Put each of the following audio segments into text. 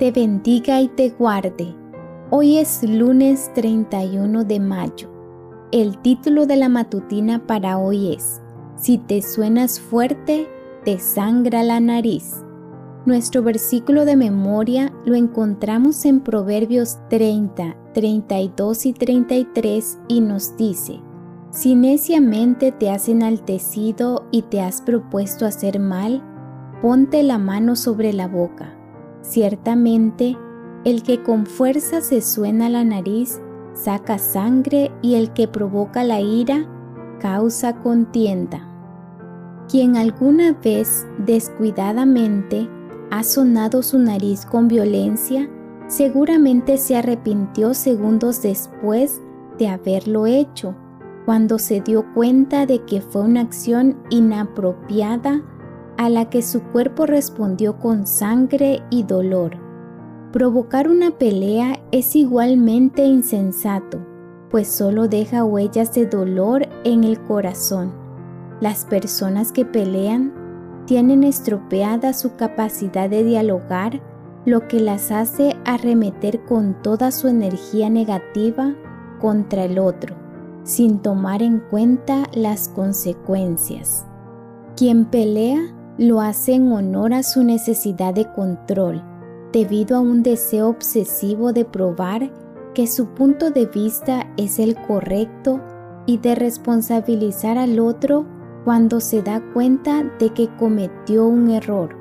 te bendiga y te guarde. Hoy es lunes 31 de mayo. El título de la matutina para hoy es, Si te suenas fuerte, te sangra la nariz. Nuestro versículo de memoria lo encontramos en Proverbios 30, 32 y 33 y nos dice, Si neciamente te has enaltecido y te has propuesto hacer mal, ponte la mano sobre la boca Ciertamente, el que con fuerza se suena la nariz saca sangre y el que provoca la ira causa contienda. Quien alguna vez descuidadamente ha sonado su nariz con violencia, seguramente se arrepintió segundos después de haberlo hecho, cuando se dio cuenta de que fue una acción inapropiada a la que su cuerpo respondió con sangre y dolor. Provocar una pelea es igualmente insensato, pues solo deja huellas de dolor en el corazón. Las personas que pelean tienen estropeada su capacidad de dialogar, lo que las hace arremeter con toda su energía negativa contra el otro, sin tomar en cuenta las consecuencias. Quien pelea lo hace en honor a su necesidad de control, debido a un deseo obsesivo de probar que su punto de vista es el correcto y de responsabilizar al otro cuando se da cuenta de que cometió un error.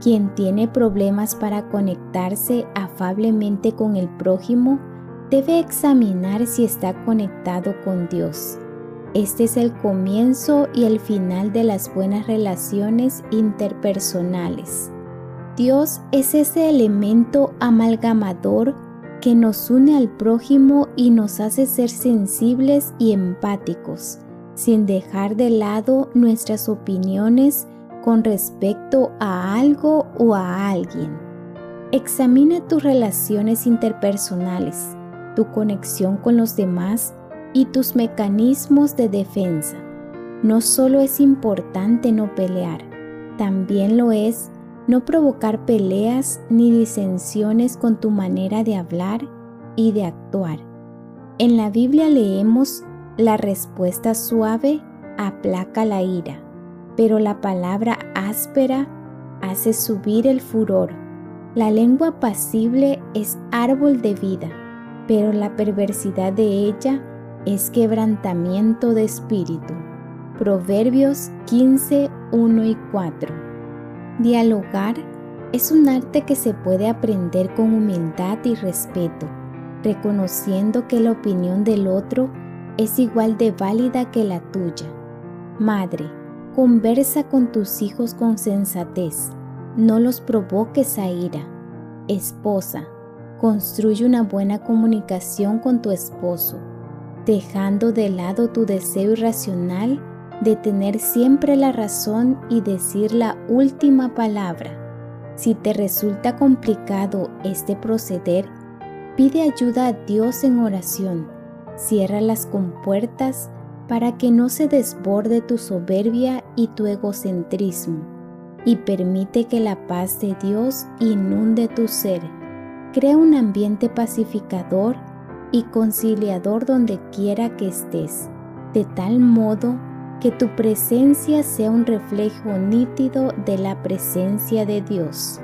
Quien tiene problemas para conectarse afablemente con el prójimo debe examinar si está conectado con Dios. Este es el comienzo y el final de las buenas relaciones interpersonales. Dios es ese elemento amalgamador que nos une al prójimo y nos hace ser sensibles y empáticos, sin dejar de lado nuestras opiniones con respecto a algo o a alguien. Examina tus relaciones interpersonales, tu conexión con los demás y tus mecanismos de defensa. No solo es importante no pelear, también lo es no provocar peleas ni disensiones con tu manera de hablar y de actuar. En la Biblia leemos, la respuesta suave aplaca la ira, pero la palabra áspera hace subir el furor. La lengua pasible es árbol de vida, pero la perversidad de ella es quebrantamiento de espíritu. Proverbios 15, 1 y 4. Dialogar es un arte que se puede aprender con humildad y respeto, reconociendo que la opinión del otro es igual de válida que la tuya. Madre, conversa con tus hijos con sensatez, no los provoques a ira. Esposa, construye una buena comunicación con tu esposo dejando de lado tu deseo irracional de tener siempre la razón y decir la última palabra. Si te resulta complicado este proceder, pide ayuda a Dios en oración. Cierra las compuertas para que no se desborde tu soberbia y tu egocentrismo, y permite que la paz de Dios inunde tu ser. Crea un ambiente pacificador y conciliador donde quiera que estés, de tal modo que tu presencia sea un reflejo nítido de la presencia de Dios.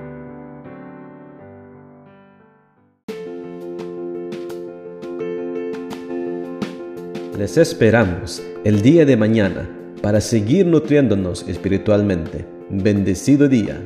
Les esperamos el día de mañana para seguir nutriéndonos espiritualmente. Bendecido día.